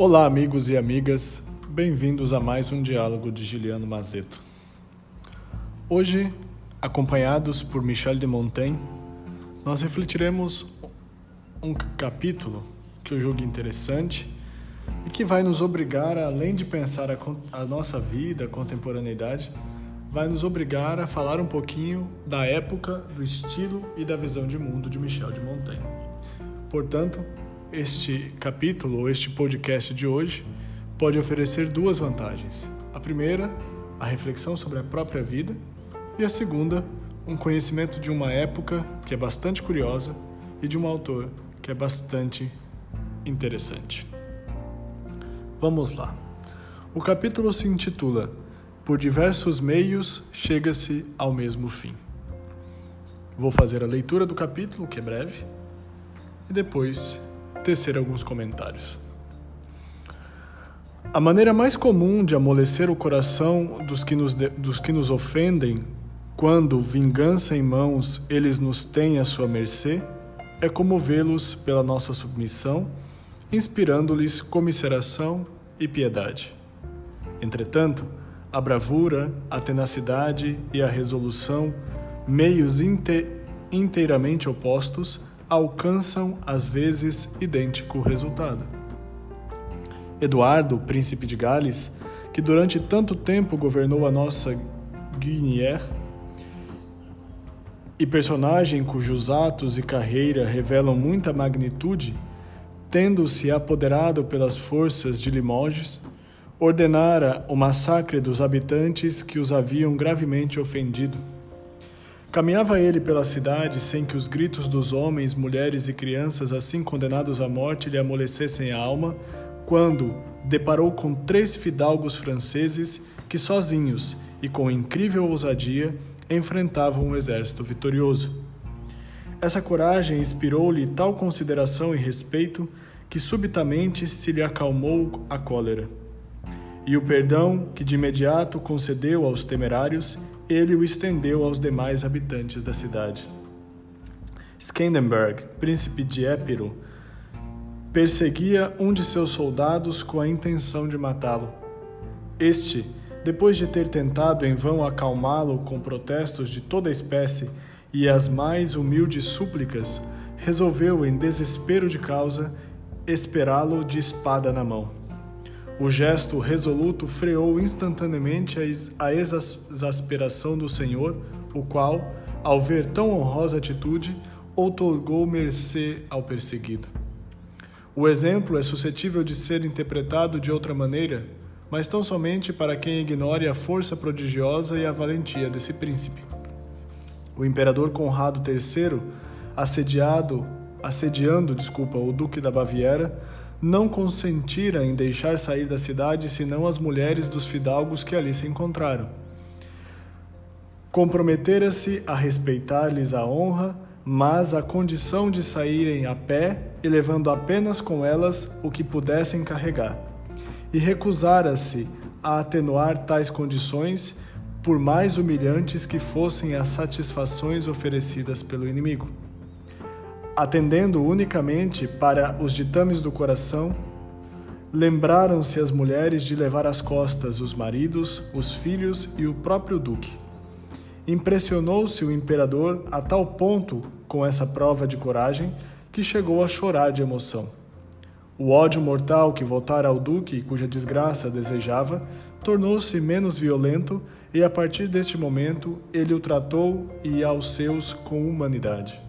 Olá, amigos e amigas, bem-vindos a mais um diálogo de Giliano Mazeto. Hoje, acompanhados por Michel de Montaigne, nós refletiremos um capítulo que eu julgo interessante e que vai nos obrigar, além de pensar a, a nossa vida, a contemporaneidade, vai nos obrigar a falar um pouquinho da época, do estilo e da visão de mundo de Michel de Montaigne. Portanto, este capítulo ou este podcast de hoje pode oferecer duas vantagens. A primeira, a reflexão sobre a própria vida, e a segunda, um conhecimento de uma época que é bastante curiosa e de um autor que é bastante interessante. Vamos lá. O capítulo se intitula Por diversos meios chega-se ao mesmo fim. Vou fazer a leitura do capítulo, que é breve, e depois tecer alguns comentários. A maneira mais comum de amolecer o coração dos que nos, de, dos que nos ofendem, quando, vingança em mãos, eles nos têm à sua mercê, é comovê-los pela nossa submissão, inspirando-lhes comisseração e piedade. Entretanto, a bravura, a tenacidade e a resolução, meios inte inteiramente opostos, alcançam às vezes idêntico resultado. Eduardo, príncipe de Gales, que durante tanto tempo governou a nossa Guinière, e personagem cujos atos e carreira revelam muita magnitude, tendo-se apoderado pelas forças de Limoges, ordenara o massacre dos habitantes que os haviam gravemente ofendido Caminhava ele pela cidade sem que os gritos dos homens, mulheres e crianças, assim condenados à morte, lhe amolecessem a alma, quando deparou com três fidalgos franceses que, sozinhos e com incrível ousadia, enfrentavam um exército vitorioso. Essa coragem inspirou-lhe tal consideração e respeito que subitamente se lhe acalmou a cólera. E o perdão que de imediato concedeu aos temerários ele o estendeu aos demais habitantes da cidade. Skandenberg, príncipe de Épiro, perseguia um de seus soldados com a intenção de matá-lo. Este, depois de ter tentado em vão acalmá-lo com protestos de toda espécie e as mais humildes súplicas, resolveu, em desespero de causa, esperá-lo de espada na mão. O gesto resoluto freou instantaneamente a exasperação do Senhor, o qual, ao ver tão honrosa atitude, outorgou mercê ao perseguido. O exemplo é suscetível de ser interpretado de outra maneira, mas tão somente para quem ignore a força prodigiosa e a valentia desse príncipe. O imperador Conrado III, assediado, assediando, desculpa, o duque da Baviera, não consentira em deixar sair da cidade senão as mulheres dos fidalgos que ali se encontraram. Comprometera-se a respeitar-lhes a honra, mas a condição de saírem a pé e levando apenas com elas o que pudessem carregar. E recusara-se a atenuar tais condições, por mais humilhantes que fossem as satisfações oferecidas pelo inimigo atendendo unicamente para os ditames do coração, lembraram-se as mulheres de levar às costas os maridos, os filhos e o próprio duque. Impressionou-se o imperador a tal ponto com essa prova de coragem que chegou a chorar de emoção. O ódio mortal que voltara ao duque, cuja desgraça desejava, tornou-se menos violento e a partir deste momento ele o tratou e aos seus com humanidade.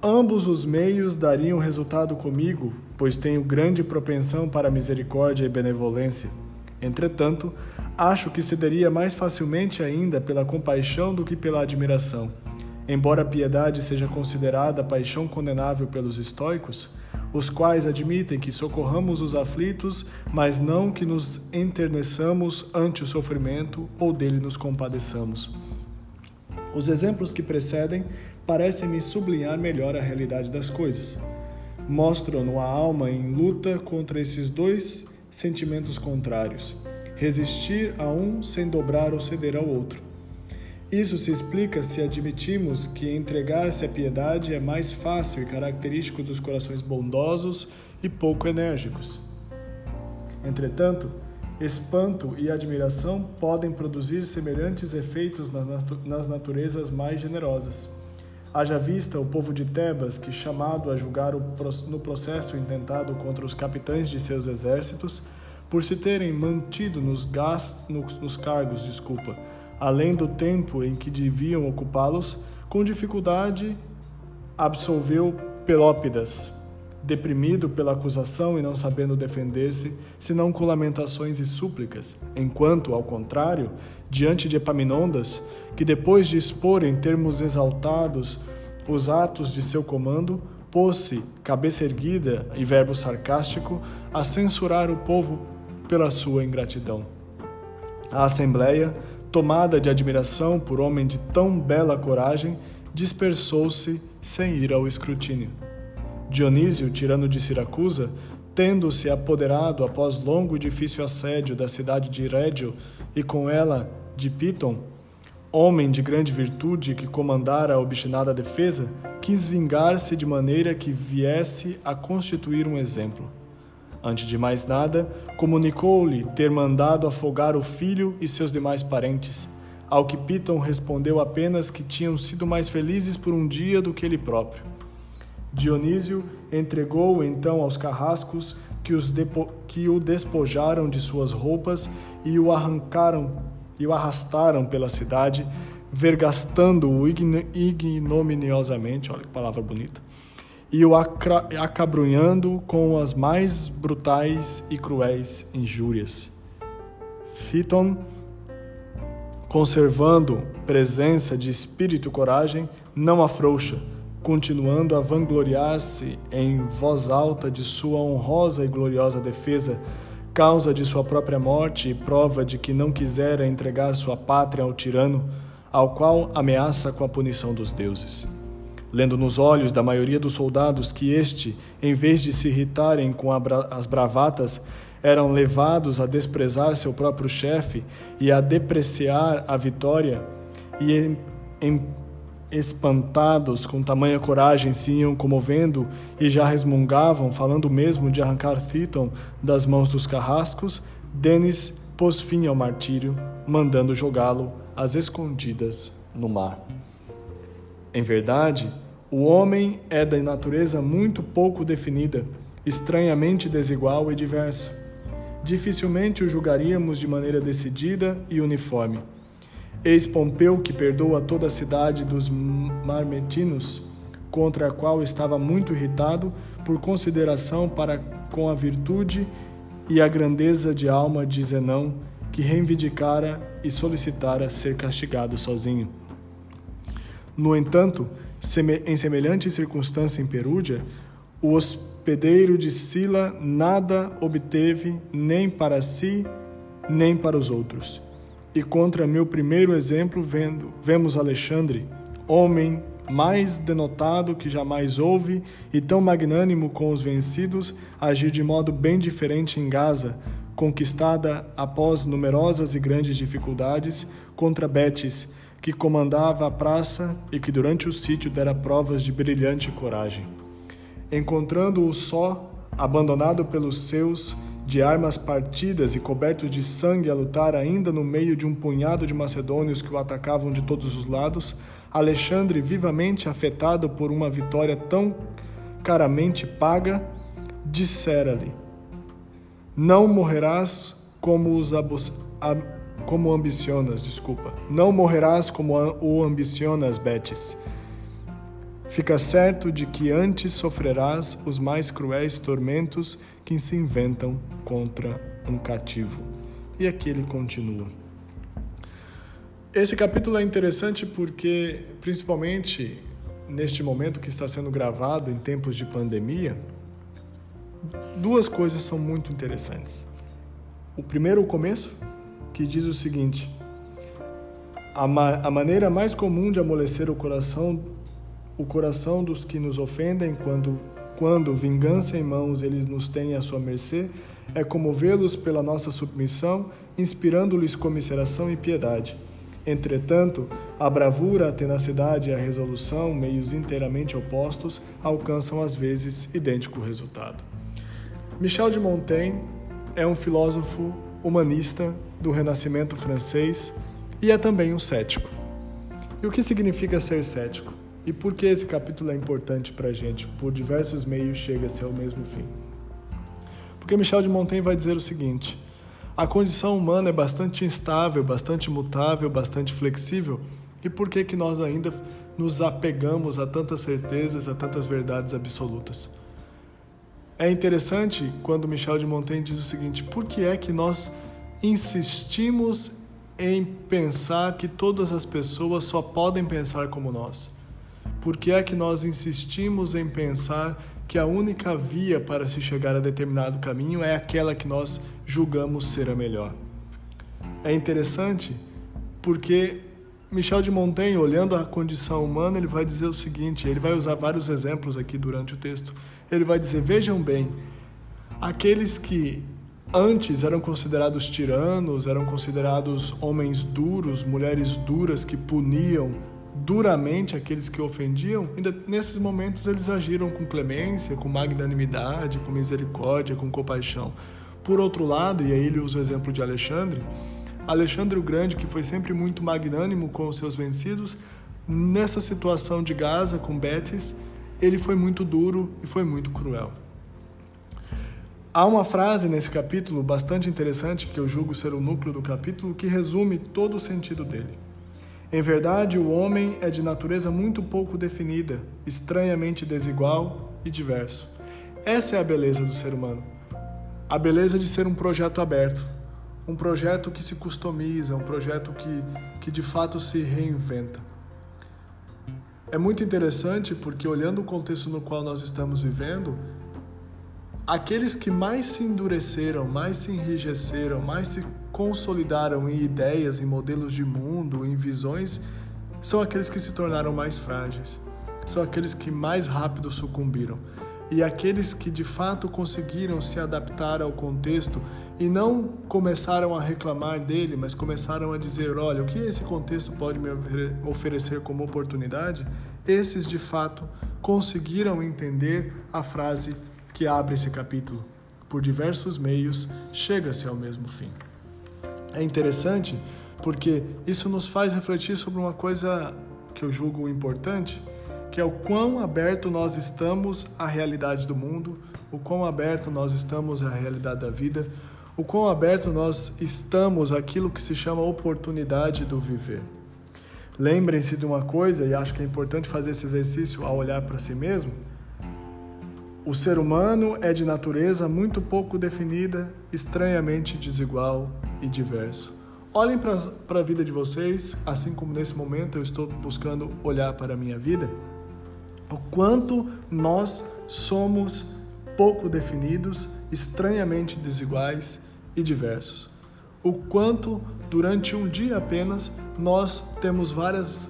Ambos os meios dariam resultado comigo, pois tenho grande propensão para misericórdia e benevolência. Entretanto, acho que cederia mais facilmente ainda pela compaixão do que pela admiração. Embora a piedade seja considerada paixão condenável pelos estoicos, os quais admitem que socorramos os aflitos, mas não que nos enterneçamos ante o sofrimento ou dele nos compadeçamos. Os exemplos que precedem parecem-me sublinhar melhor a realidade das coisas. Mostram-no a alma em luta contra esses dois sentimentos contrários, resistir a um sem dobrar ou ceder ao outro. Isso se explica se admitimos que entregar-se à piedade é mais fácil e característico dos corações bondosos e pouco enérgicos. Entretanto, espanto e admiração podem produzir semelhantes efeitos nas naturezas mais generosas. Haja vista o povo de Tebas que, chamado a julgar no processo intentado contra os capitães de seus exércitos, por se terem mantido nos, gastos, nos, cargos, desculpa, além do tempo em que deviam ocupá-los, com dificuldade absolveu Pelópidas, deprimido pela acusação e não sabendo defender-se, senão com lamentações e súplicas, enquanto, ao contrário, diante de Epaminondas, que depois de expor em termos exaltados os atos de seu comando, pôs-se, cabeça erguida e verbo sarcástico, a censurar o povo pela sua ingratidão. A Assembleia, tomada de admiração por homem de tão bela coragem, dispersou-se sem ir ao escrutínio. Dionísio, tirano de Siracusa, tendo-se apoderado após longo e difícil assédio da cidade de Rédio e com ela de Piton, homem de grande virtude que comandara a obstinada defesa, quis vingar-se de maneira que viesse a constituir um exemplo. Antes de mais nada, comunicou-lhe ter mandado afogar o filho e seus demais parentes, ao que Piton respondeu apenas que tinham sido mais felizes por um dia do que ele próprio. Dionísio entregou então aos carrascos que, os que o despojaram de suas roupas e o arrancaram e o arrastaram pela cidade, vergastando-o ignominiosamente, olha que palavra bonita, e o acabrunhando com as mais brutais e cruéis injúrias. Fiton, conservando presença de espírito e coragem, não afrouxa, continuando a vangloriar-se em voz alta de sua honrosa e gloriosa defesa, causa de sua própria morte e prova de que não quisera entregar sua pátria ao tirano, ao qual ameaça com a punição dos deuses. Lendo nos olhos da maioria dos soldados que este, em vez de se irritarem com as bravatas, eram levados a desprezar seu próprio chefe e a depreciar a vitória, e em, em, espantados com tamanha coragem se iam comovendo e já resmungavam, falando mesmo de arrancar Thiton das mãos dos carrascos, Denis pôs fim ao martírio, mandando jogá-lo às escondidas no mar. Em verdade, o homem é da natureza muito pouco definida, estranhamente desigual e diverso. Dificilmente o julgaríamos de maneira decidida e uniforme. Eis Pompeu que perdoa toda a cidade dos Marmetinos, contra a qual estava muito irritado por consideração para com a virtude e a grandeza de alma de Zenão, que reivindicara e solicitara ser castigado sozinho. No entanto, em semelhante circunstância em Perúdia, o hospedeiro de Sila nada obteve nem para si, nem para os outros. E contra meu primeiro exemplo, vendo, vemos Alexandre, homem mais denotado que jamais houve e tão magnânimo com os vencidos, agir de modo bem diferente em Gaza, conquistada após numerosas e grandes dificuldades contra Betis, que comandava a praça e que durante o sítio dera provas de brilhante coragem. Encontrando-o só, abandonado pelos seus, de armas partidas e coberto de sangue a lutar ainda no meio de um punhado de macedônios que o atacavam de todos os lados, Alexandre, vivamente afetado por uma vitória tão caramente paga, dissera-lhe: Não morrerás como os abus como ambicionas, desculpa. Não morrerás como o ambicionas, Betis. Fica certo de que antes sofrerás os mais cruéis tormentos que se inventam contra um cativo. E aqui ele continua. Esse capítulo é interessante porque, principalmente neste momento que está sendo gravado em tempos de pandemia, duas coisas são muito interessantes. O primeiro, o começo, que diz o seguinte: a, ma a maneira mais comum de amolecer o coração, o coração dos que nos ofendem, quando, quando vingança em mãos eles nos têm à sua mercê, é comovê-los pela nossa submissão, inspirando-lhes comisseração e piedade. Entretanto, a bravura, a tenacidade e a resolução, meios inteiramente opostos, alcançam às vezes idêntico resultado. Michel de Montaigne é um filósofo humanista do Renascimento francês e é também um cético. E o que significa ser cético? E por que esse capítulo é importante para a gente? Por diversos meios chega-se ao mesmo fim. Porque Michel de Montaigne vai dizer o seguinte: a condição humana é bastante instável, bastante mutável, bastante flexível. E por que que nós ainda nos apegamos a tantas certezas, a tantas verdades absolutas? É interessante quando Michel de Montaigne diz o seguinte: por que é que nós insistimos em pensar que todas as pessoas só podem pensar como nós? Por que é que nós insistimos em pensar que a única via para se chegar a determinado caminho é aquela que nós julgamos ser a melhor? É interessante porque Michel de Montaigne, olhando a condição humana, ele vai dizer o seguinte: ele vai usar vários exemplos aqui durante o texto. Ele vai dizer: vejam bem, aqueles que antes eram considerados tiranos, eram considerados homens duros, mulheres duras que puniam duramente aqueles que ofendiam, ainda nesses momentos eles agiram com clemência, com magnanimidade, com misericórdia, com compaixão. Por outro lado, e aí ele usa o exemplo de Alexandre, Alexandre o Grande, que foi sempre muito magnânimo com os seus vencidos, nessa situação de Gaza com Betis, ele foi muito duro e foi muito cruel. Há uma frase nesse capítulo bastante interessante, que eu julgo ser o núcleo do capítulo, que resume todo o sentido dele. Em verdade, o homem é de natureza muito pouco definida, estranhamente desigual e diverso. Essa é a beleza do ser humano. A beleza de ser um projeto aberto, um projeto que se customiza, um projeto que, que de fato se reinventa. É muito interessante porque, olhando o contexto no qual nós estamos vivendo, aqueles que mais se endureceram, mais se enrijeceram, mais se consolidaram em ideias, em modelos de mundo, em visões, são aqueles que se tornaram mais frágeis, são aqueles que mais rápido sucumbiram. E aqueles que de fato conseguiram se adaptar ao contexto e não começaram a reclamar dele, mas começaram a dizer: olha, o que esse contexto pode me oferecer como oportunidade? Esses de fato conseguiram entender a frase que abre esse capítulo. Por diversos meios, chega-se ao mesmo fim. É interessante porque isso nos faz refletir sobre uma coisa que eu julgo importante, que é o quão aberto nós estamos à realidade do mundo, o quão aberto nós estamos à realidade da vida, o quão aberto nós estamos àquilo que se chama oportunidade do viver. Lembrem-se de uma coisa, e acho que é importante fazer esse exercício ao olhar para si mesmo o ser humano é de natureza muito pouco definida, estranhamente desigual e diverso. Olhem para a vida de vocês, assim como nesse momento eu estou buscando olhar para a minha vida, o quanto nós somos pouco definidos, estranhamente desiguais e diversos. O quanto durante um dia apenas nós temos várias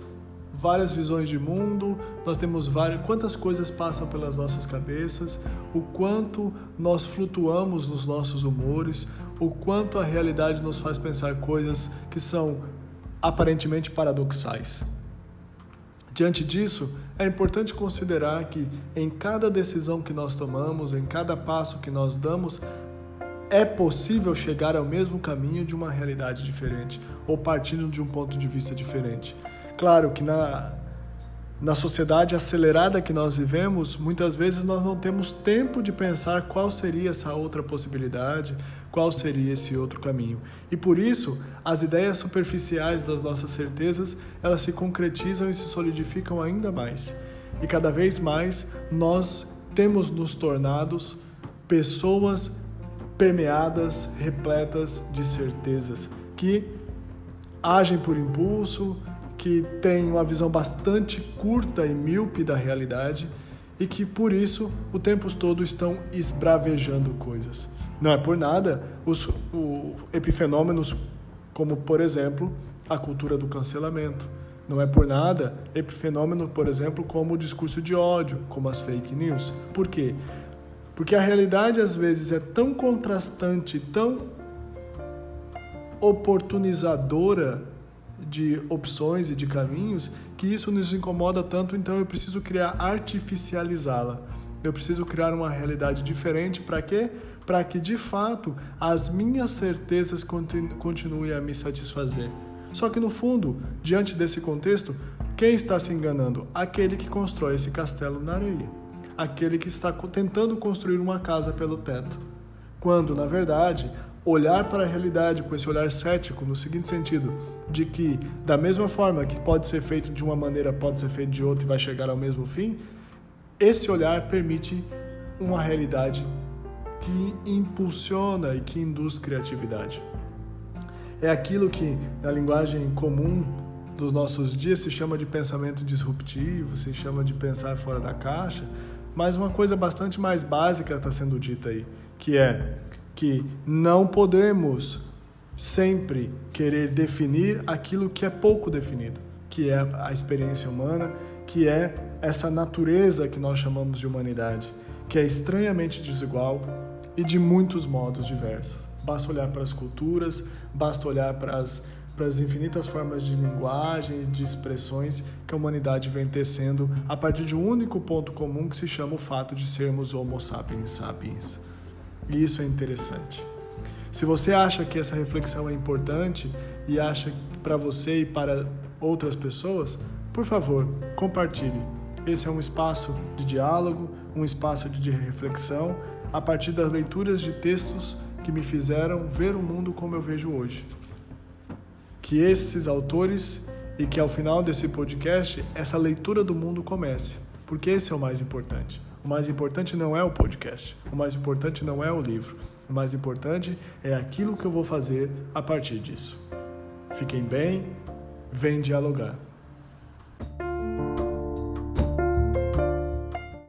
várias visões de mundo, nós temos várias, quantas coisas passam pelas nossas cabeças, o quanto nós flutuamos nos nossos humores, o quanto a realidade nos faz pensar coisas que são aparentemente paradoxais. Diante disso, é importante considerar que em cada decisão que nós tomamos, em cada passo que nós damos, é possível chegar ao mesmo caminho de uma realidade diferente ou partindo de um ponto de vista diferente. Claro que na, na sociedade acelerada que nós vivemos, muitas vezes nós não temos tempo de pensar qual seria essa outra possibilidade, qual seria esse outro caminho. E por isso, as ideias superficiais das nossas certezas, elas se concretizam e se solidificam ainda mais. E cada vez mais nós temos nos tornados pessoas permeadas, repletas de certezas, que agem por impulso, que tem uma visão bastante curta e míope da realidade e que por isso o tempo todo estão esbravejando coisas. Não é por nada os o, epifenômenos como, por exemplo, a cultura do cancelamento. Não é por nada epifenômeno, por exemplo, como o discurso de ódio, como as fake news. Por quê? Porque a realidade às vezes é tão contrastante, tão oportunizadora de opções e de caminhos que isso nos incomoda tanto, então eu preciso criar artificializá-la. Eu preciso criar uma realidade diferente para quê? Para que de fato as minhas certezas continuem a me satisfazer. Só que no fundo, diante desse contexto, quem está se enganando? Aquele que constrói esse castelo na areia. Aquele que está tentando construir uma casa pelo teto. Quando, na verdade, olhar para a realidade com esse olhar cético, no seguinte sentido, de que da mesma forma que pode ser feito de uma maneira, pode ser feito de outra e vai chegar ao mesmo fim, esse olhar permite uma realidade que impulsiona e que induz criatividade. É aquilo que, na linguagem comum dos nossos dias, se chama de pensamento disruptivo, se chama de pensar fora da caixa, mas uma coisa bastante mais básica está sendo dita aí, que é que não podemos sempre querer definir aquilo que é pouco definido, que é a experiência humana, que é essa natureza que nós chamamos de humanidade, que é estranhamente desigual e de muitos modos diversos. Basta olhar para as culturas, basta olhar para as, para as infinitas formas de linguagem e de expressões que a humanidade vem tecendo a partir de um único ponto comum que se chama o fato de sermos Homo sapiens sapiens. E isso é interessante. Se você acha que essa reflexão é importante e acha para você e para outras pessoas, por favor, compartilhe. Esse é um espaço de diálogo, um espaço de reflexão a partir das leituras de textos que me fizeram ver o mundo como eu vejo hoje. Que esses autores e que ao final desse podcast essa leitura do mundo comece, porque esse é o mais importante. O mais importante não é o podcast, o mais importante não é o livro, o mais importante é aquilo que eu vou fazer a partir disso. Fiquem bem, vem dialogar.